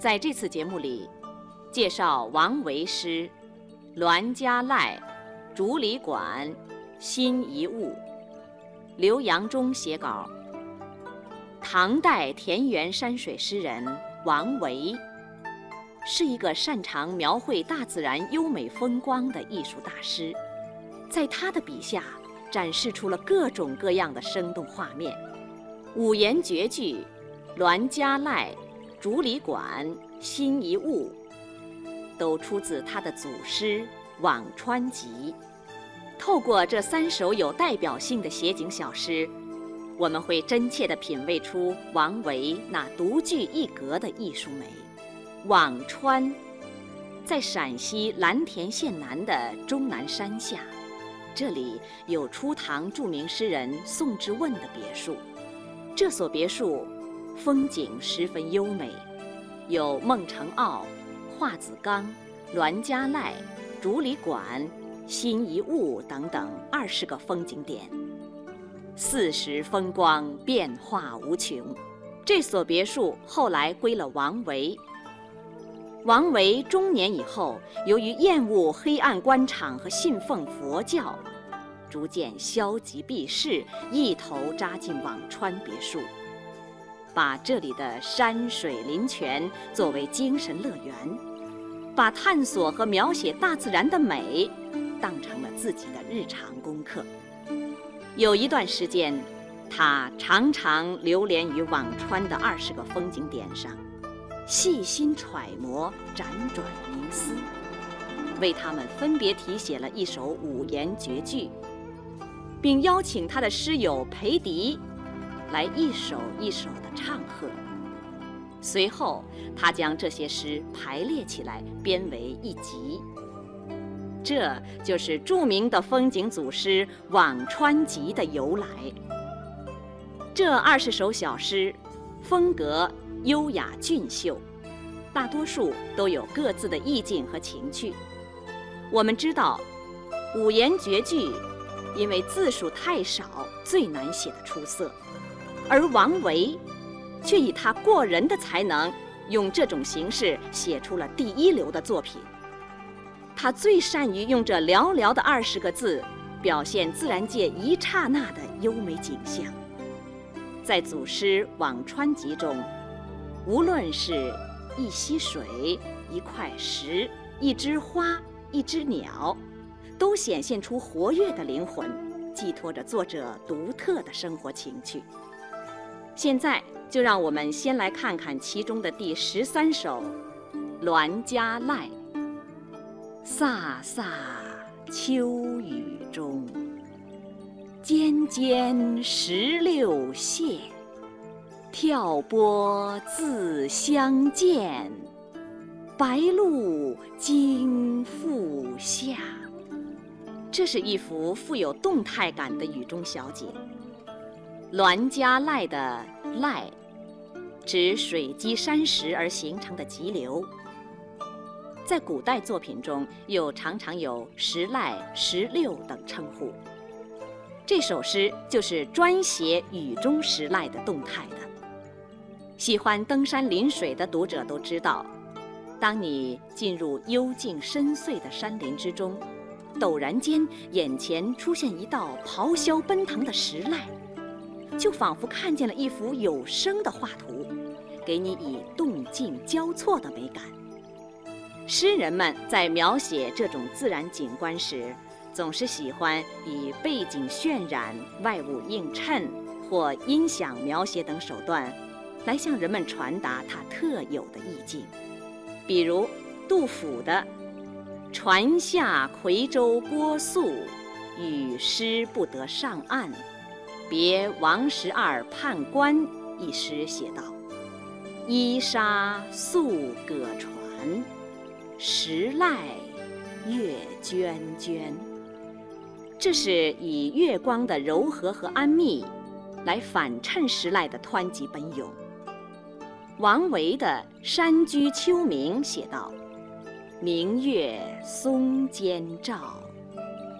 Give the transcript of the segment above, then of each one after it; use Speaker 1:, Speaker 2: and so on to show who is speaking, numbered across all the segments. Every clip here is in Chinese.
Speaker 1: 在这次节目里，介绍王维诗《栾家濑·竹里馆新遗物》，刘阳中写稿。唐代田园山水诗人王维，是一个擅长描绘大自然优美风光的艺术大师，在他的笔下展示出了各种各样的生动画面，五言绝句《栾家濑》。《竹里馆新遗物》都出自他的祖诗《辋川集》。透过这三首有代表性的写景小诗，我们会真切地品味出王维那独具一格的艺术美。辋川在陕西蓝田县南的终南山下，这里有初唐著名诗人宋之问的别墅。这所别墅。风景十分优美，有孟城坳、华子冈、栾家濑、竹里馆、新遗物等等二十个风景点，四时风光变化无穷。这所别墅后来归了王维。王维中年以后，由于厌恶黑暗官场和信奉佛教，逐渐消极避世，一头扎进辋川别墅。把这里的山水林泉作为精神乐园，把探索和描写大自然的美当成了自己的日常功课。有一段时间，他常常流连于辋川的二十个风景点上，细心揣摩、辗转冥思，为他们分别题写了一首五言绝句，并邀请他的诗友裴迪。来一首一首唱和。随后，他将这些诗排列起来，编为一集。这就是著名的风景组诗《辋川集》的由来。这二十首小诗，风格优雅俊秀，大多数都有各自的意境和情趣。我们知道，五言绝句，因为字数太少，最难写得出色。而王维，却以他过人的才能，用这种形式写出了第一流的作品。他最善于用这寥寥的二十个字，表现自然界一刹那的优美景象。在祖诗《辋川集》中，无论是一溪水、一块石、一枝花、一只鸟，都显现出活跃的灵魂，寄托着作者独特的生活情趣。现在就让我们先来看看其中的第十三首《栾家濑》。飒飒秋雨中，尖尖石榴谢，跳波自相见，白露经复下。这是一幅富有动态感的雨中小景。栾家濑的濑，指水积山石而形成的急流。在古代作品中，又常常有石濑、石榴等称呼。这首诗就是专写雨中石濑的动态的。喜欢登山临水的读者都知道，当你进入幽静深邃的山林之中，陡然间眼前出现一道咆哮奔腾的石濑。就仿佛看见了一幅有声的画图，给你以动静交错的美感。诗人们在描写这种自然景观时，总是喜欢以背景渲染、外物映衬或音响描写等手段，来向人们传达它特有的意境。比如杜甫的“船下夔州郭宿，与诗不得上岸”。别王十二判官一诗写道：“依沙素葛船，石赖月涓涓。”这是以月光的柔和和安谧，来反衬石赖的湍急奔涌。王维的《山居秋暝》写道：“明月松间照，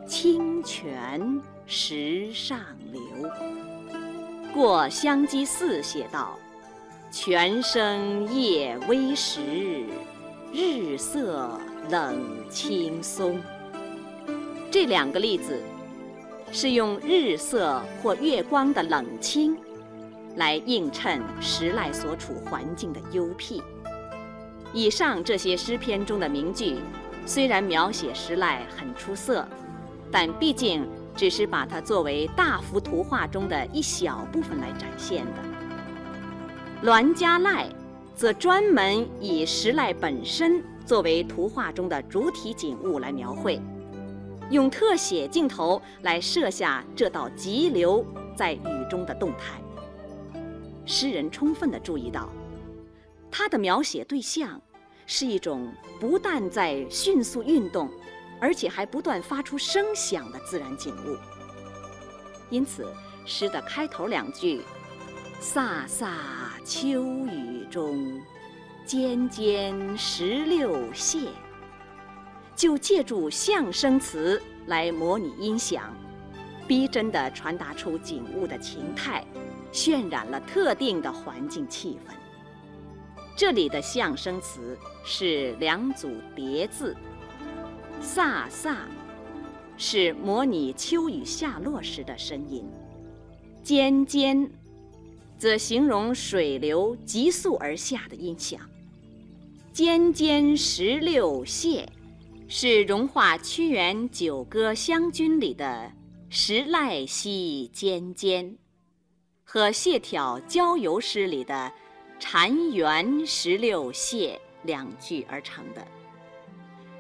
Speaker 1: 清泉。”石上流。过香积寺写道：“泉声夜微时，日色冷青松。这两个例子是用日色或月光的冷清来映衬时赖所处环境的幽僻。以上这些诗篇中的名句，虽然描写时赖很出色，但毕竟只是把它作为大幅图画中的一小部分来展现的。栾家濑则专门以石濑本身作为图画中的主体景物来描绘，用特写镜头来摄下这道急流在雨中的动态。诗人充分地注意到。他的描写对象是一种不但在迅速运动，而且还不断发出声响的自然景物。因此，诗的开头两句“飒飒秋雨中，尖尖石榴谢”，就借助象声词来模拟音响，逼真地传达出景物的情态，渲染了特定的环境气氛。这里的象声词是两组叠字，飒飒是模拟秋雨下落时的声音，尖尖则形容水流急速而下的音响。尖尖石榴蟹是融化屈原《九歌·湘君》里的“石赖兮尖尖”和谢朓《郊游诗》里的。禅园石榴蟹两句而成的。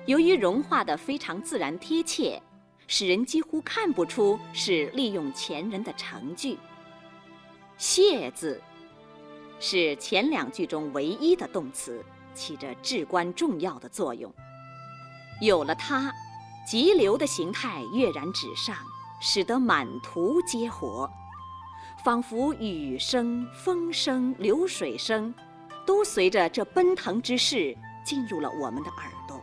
Speaker 1: 由于融化的非常自然贴切，使人几乎看不出是利用前人的成句。谢字是前两句中唯一的动词，起着至关重要的作用。有了它，急流的形态跃然纸上，使得满图皆活。仿佛雨声、风声、流水声，都随着这奔腾之势进入了我们的耳朵。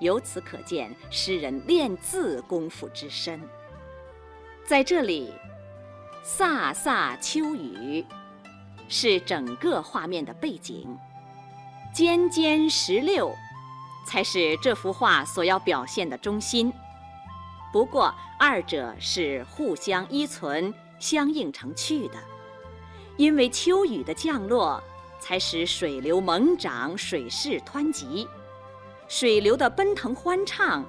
Speaker 1: 由此可见，诗人练字功夫之深。在这里，飒飒秋雨是整个画面的背景，尖尖石榴才是这幅画所要表现的中心。不过，二者是互相依存。相映成趣的，因为秋雨的降落，才使水流猛涨，水势湍急。水流的奔腾欢畅，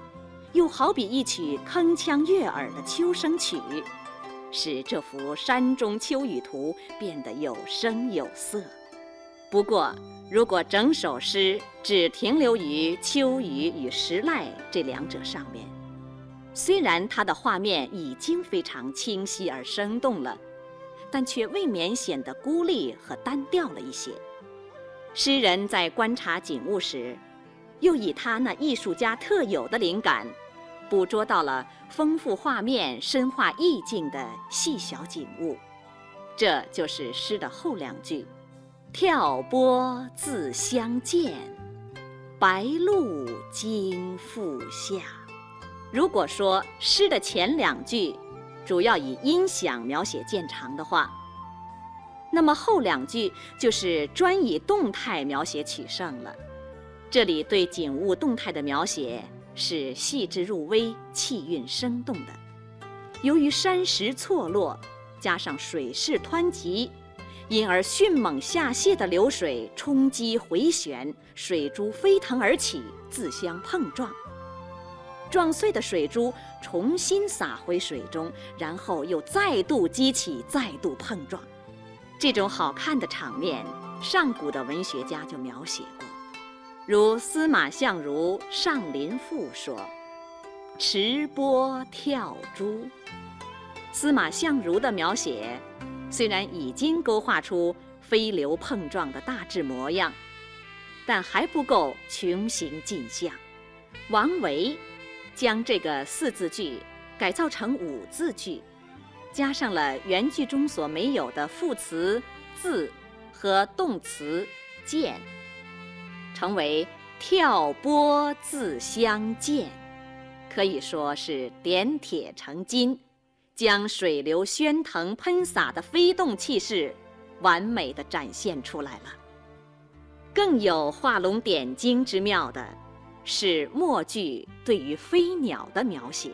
Speaker 1: 又好比一曲铿锵悦耳的秋声曲，使这幅山中秋雨图变得有声有色。不过，如果整首诗只停留于秋雨与石赖这两者上面，虽然它的画面已经非常清晰而生动了，但却未免显得孤立和单调了一些。诗人在观察景物时，又以他那艺术家特有的灵感，捕捉到了丰富画面、深化意境的细小景物。这就是诗的后两句：“跳波自相见，白鹭惊复下。”如果说诗的前两句主要以音响描写见长的话，那么后两句就是专以动态描写取胜了。这里对景物动态的描写是细致入微、气韵生动的。由于山石错落，加上水势湍急，因而迅猛下泻的流水冲击回旋，水珠飞腾而起，自相碰撞。撞碎的水珠重新洒回水中，然后又再度激起，再度碰撞。这种好看的场面，上古的文学家就描写过，如司马相如《上林赋》说：“持波跳珠。”司马相如的描写虽然已经勾画出飞流碰撞的大致模样，但还不够穷形尽相。王维。将这个四字句改造成五字句，加上了原句中所没有的副词“自”和动词“见”，成为“跳波自相见”，可以说是点铁成金，将水流喧腾喷洒的飞动气势完美的展现出来了。更有画龙点睛之妙的，是末句对于飞鸟的描写：“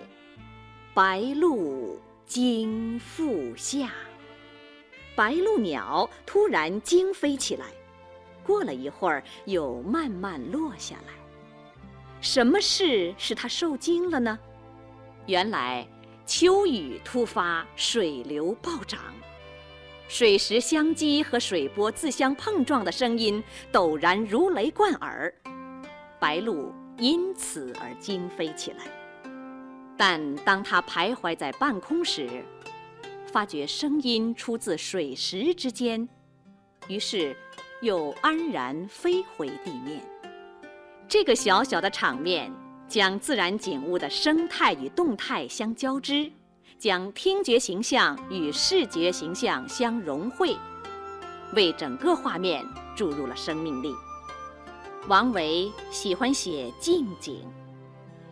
Speaker 1: 白鹭惊复下。”白鹭鸟突然惊飞起来，过了一会儿又慢慢落下来。什么事使它受惊了呢？原来秋雨突发，水流暴涨。水石相击和水波自相碰撞的声音陡然如雷贯耳，白鹭因此而惊飞起来。但当它徘徊在半空时，发觉声音出自水石之间，于是又安然飞回地面。这个小小的场面，将自然景物的生态与动态相交织。将听觉形象与视觉形象相融汇，为整个画面注入了生命力。王维喜欢写静景，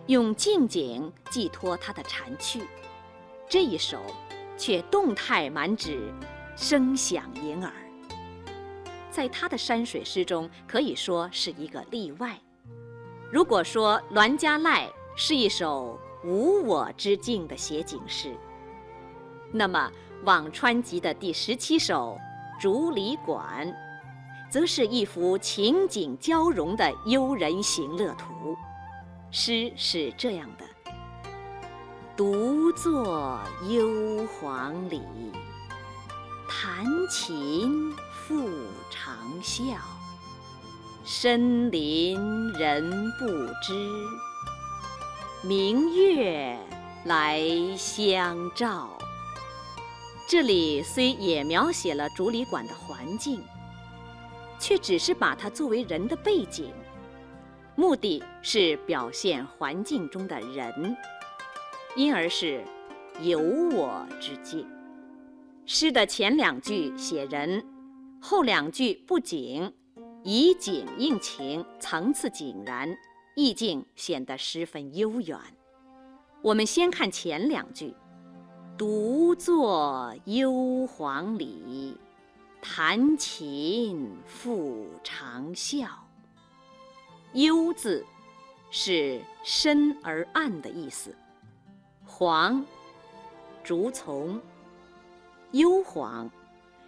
Speaker 1: 用静景寄托他的禅趣。这一首却动态满纸，声响盈耳。在他的山水诗中，可以说是一个例外。如果说《栾家濑》是一首。无我之境的写景诗。那么，《辋川集》的第十七首《竹里馆》，则是一幅情景交融的幽人行乐图。诗是这样的：独坐幽篁里，弹琴复长啸，深林人不知。明月来相照。这里虽也描写了竹里馆的环境，却只是把它作为人的背景，目的是表现环境中的人，因而是有我之境。诗的前两句写人，后两句不仅，以景应情，层次井然。意境显得十分悠远。我们先看前两句：“独坐幽篁里，弹琴复长啸。”“幽”字是深而暗的意思。篁，竹丛。幽篁，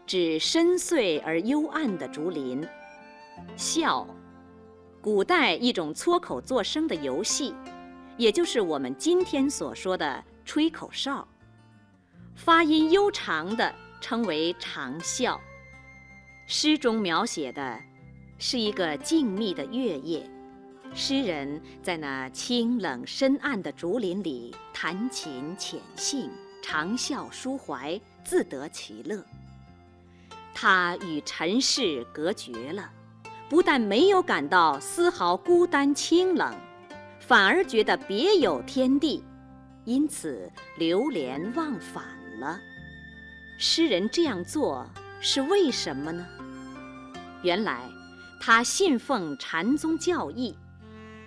Speaker 1: 指深邃而幽暗的竹林。啸。古代一种撮口作声的游戏，也就是我们今天所说的吹口哨。发音悠长的称为长啸。诗中描写的是一个静谧的月夜，诗人在那清冷深暗的竹林里弹琴潜性，长啸抒怀，自得其乐。他与尘世隔绝了。不但没有感到丝毫孤单清冷，反而觉得别有天地，因此流连忘返了。诗人这样做是为什么呢？原来他信奉禅宗教义，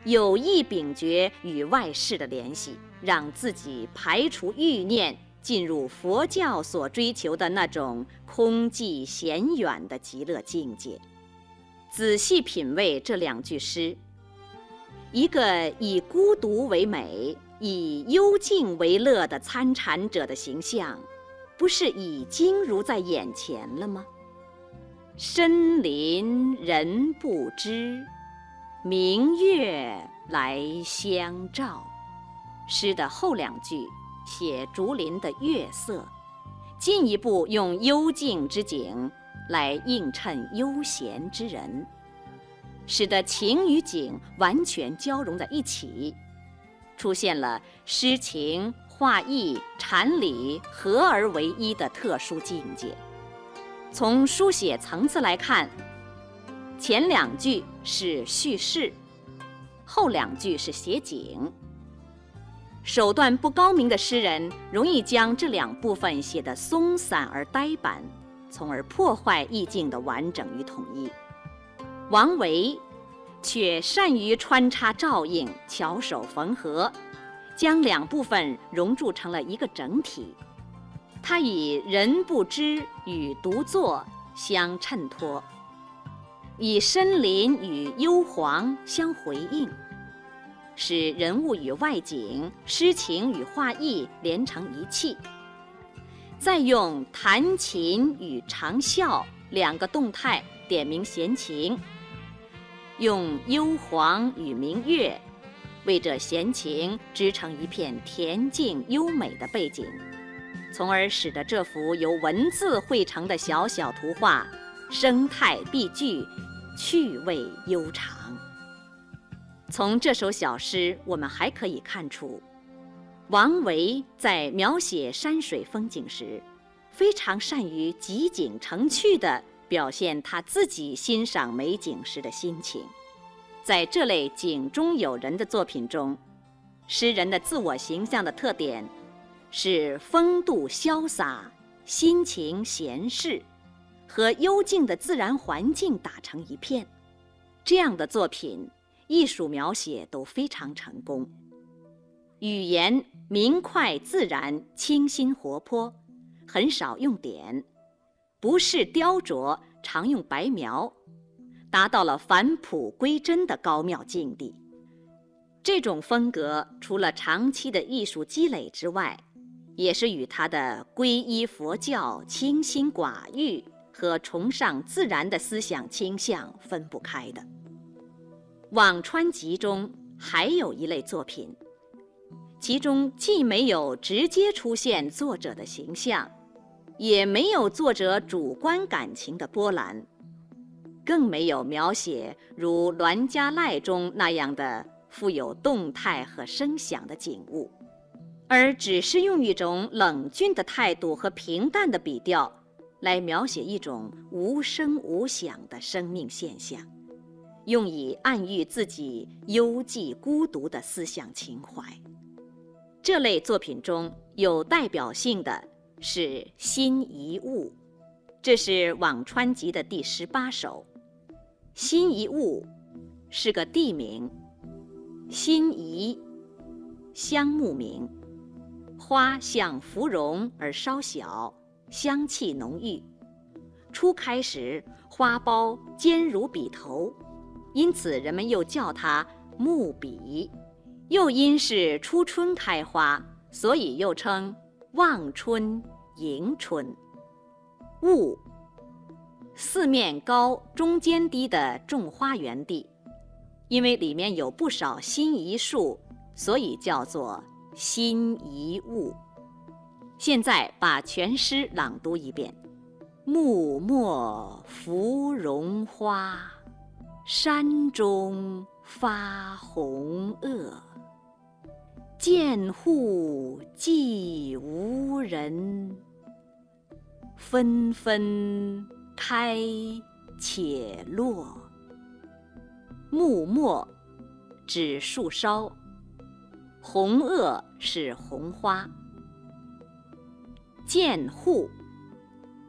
Speaker 1: 有意秉绝与外世的联系，让自己排除欲念，进入佛教所追求的那种空寂闲远的极乐境界。仔细品味这两句诗，一个以孤独为美、以幽静为乐的参禅者的形象，不是已经如在眼前了吗？深林人不知，明月来相照。诗的后两句写竹林的月色，进一步用幽静之景。来映衬悠闲之人，使得情与景完全交融在一起，出现了诗情画意、禅理合而为一的特殊境界。从书写层次来看，前两句是叙事，后两句是写景。手段不高明的诗人，容易将这两部分写得松散而呆板。从而破坏意境的完整与统一。王维却善于穿插照应、巧手缝合，将两部分融铸成了一个整体。他以“人不知”与“独坐”相衬托，以深林与幽篁相回应，使人物与外景、诗情与画意连成一气。再用弹琴与长啸两个动态点明闲情，用幽篁与明月为这闲情织成一片恬静优美的背景。从而使得这幅由文字绘成的小小图画，生态必具，趣味悠长。从这首小诗，我们还可以看出，王维在描写山水风景时，非常善于集景成趣地表现他自己欣赏美景时的心情。在这类景中有人的作品中，诗人的自我形象的特点。是风度潇洒、心情闲适，和幽静的自然环境打成一片，这样的作品，艺术描写都非常成功。语言明快自然、清新活泼，很少用点，不是雕琢，常用白描，达到了返璞归真的高妙境地。这种风格，除了长期的艺术积累之外，也是与他的皈依佛教、清心寡欲和崇尚自然的思想倾向分不开的。《辋川集》中还有一类作品，其中既没有直接出现作者的形象，也没有作者主观感情的波澜，更没有描写如《栾家赖》中那样的富有动态和声响的景物。而只是用一种冷峻的态度和平淡的笔调，来描写一种无声无响的生命现象，用以暗喻自己幽寂孤独的思想情怀。这类作品中有代表性的是《辛夷坞》，这是《辋川集》的第十八首。辛夷坞是个地名，辛夷，香木名。花像芙蓉而稍小，香气浓郁。初开时，花苞尖如笔头，因此人们又叫它木笔。又因是初春开花，所以又称望春、迎春。坞，四面高、中间低的种花园地，因为里面有不少辛夷树，所以叫做。辛夷坞。现在把全诗朗读一遍：木末芙蓉花，山中发红萼。见户寂无人，纷纷开且落。木末指树梢。红萼是红花，涧户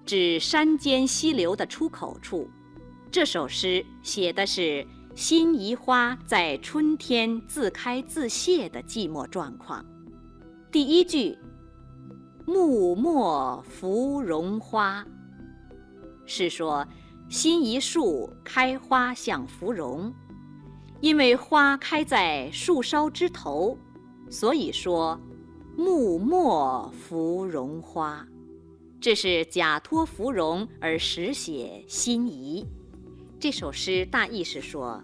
Speaker 1: 指山间溪流的出口处。这首诗写的是辛夷花在春天自开自谢的寂寞状况。第一句“木末芙蓉花”是说辛夷树开花像芙蓉，因为花开在树梢枝头。所以说，木末芙蓉花，这是假托芙蓉而实写辛夷。这首诗大意是说，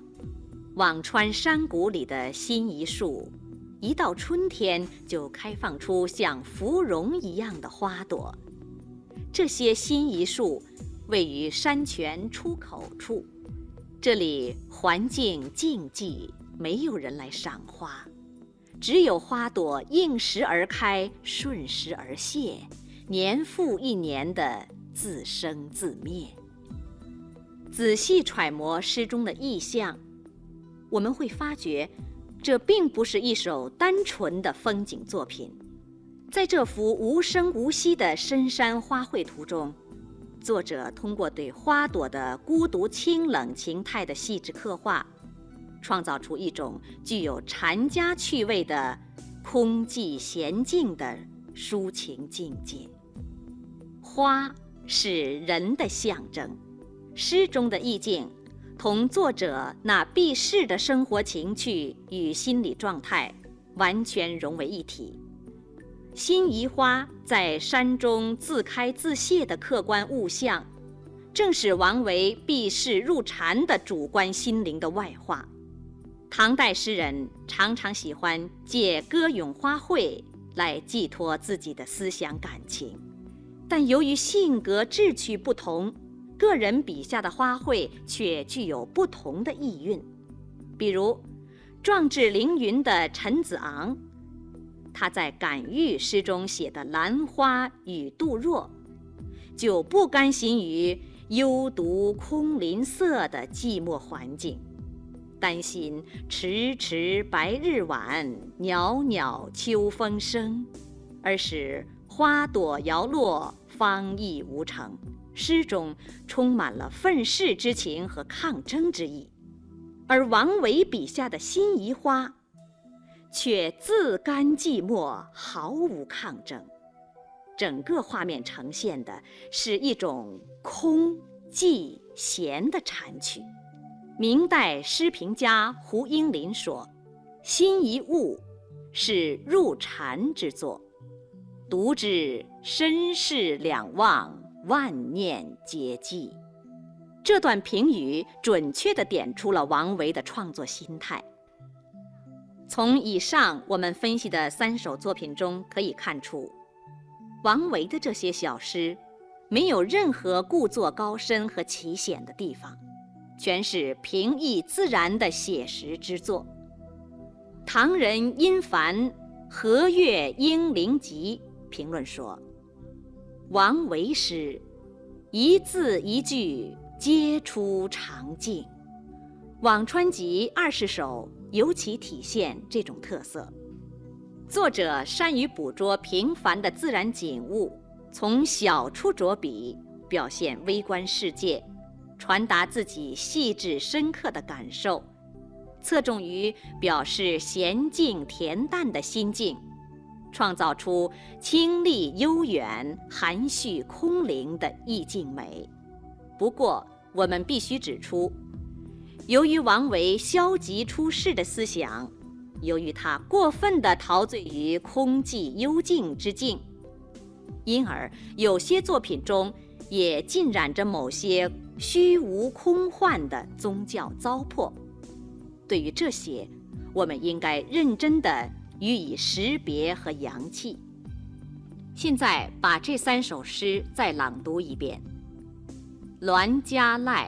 Speaker 1: 辋川山谷里的辛夷树，一到春天就开放出像芙蓉一样的花朵。这些辛夷树位于山泉出口处，这里环境静寂，没有人来赏花。只有花朵应时而开，顺时而谢，年复一年的自生自灭。仔细揣摩诗中的意象，我们会发觉，这并不是一首单纯的风景作品。在这幅无声无息的深山花卉图中，作者通过对花朵的孤独清冷情态的细致刻画。创造出一种具有禅家趣味的空寂娴静的抒情境界。花是人的象征，诗中的意境同作者那避世的生活情趣与心理状态完全融为一体。辛夷花在山中自开自谢的客观物象，正是王维避世入禅的主观心灵的外化。唐代诗人常常喜欢借歌咏花卉来寄托自己的思想感情，但由于性格志趣不同，个人笔下的花卉却具有不同的意蕴。比如，壮志凌云的陈子昂。他在《感遇》诗中写的兰花与杜若，就不甘心于幽独空林色的寂寞环境，担心迟迟白日晚，袅袅秋风生，而使花朵摇落，芳意无成。诗中充满了愤世之情和抗争之意，而王维笔下的辛夷花。却自甘寂寞，毫无抗争。整个画面呈现的是一种空、寂、闲的禅曲。明代诗评家胡应麟说：“辛夷坞是入禅之作，读之身世两忘，万念皆寂。”这段评语准确地点出了王维的创作心态。从以上我们分析的三首作品中可以看出，王维的这些小诗，没有任何故作高深和奇险的地方，全是平易自然的写实之作。唐人殷凡《和岳英灵集》评论说：“王维诗，一字一句皆出常境。”《辋川集》二十首。尤其体现这种特色。作者善于捕捉平凡的自然景物，从小处着笔，表现微观世界，传达自己细致深刻的感受，侧重于表示娴静恬淡的心境，创造出清丽悠远、含蓄空灵的意境美。不过，我们必须指出。由于王维消极出世的思想，由于他过分地陶醉于空寂幽静之境，因而有些作品中也浸染着某些虚无空幻的宗教糟粕。对于这些，我们应该认真地予以识别和扬弃。现在把这三首诗再朗读一遍，《栾家濑》。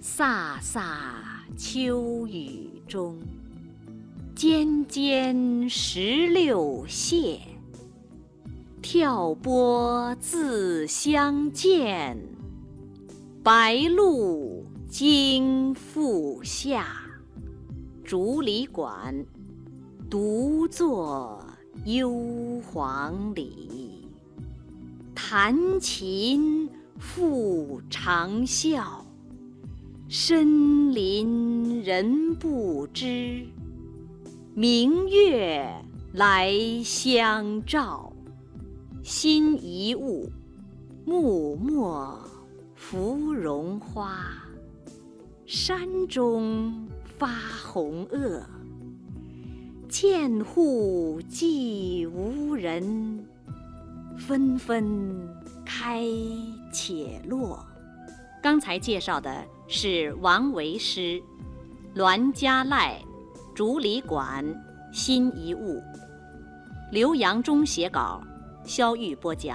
Speaker 1: 飒飒秋雨中，尖尖石榴谢。挑拨自相见，白露经复下。竹里馆，独坐幽篁里。弹琴复长啸。深林人不知，明月来相照。辛夷物，木末芙蓉花。山中发红萼，见户寂无人。纷纷开且落。刚才介绍的是王维诗《栾家濑》《竹里馆》《辛夷物》，刘阳中写稿，肖玉播讲。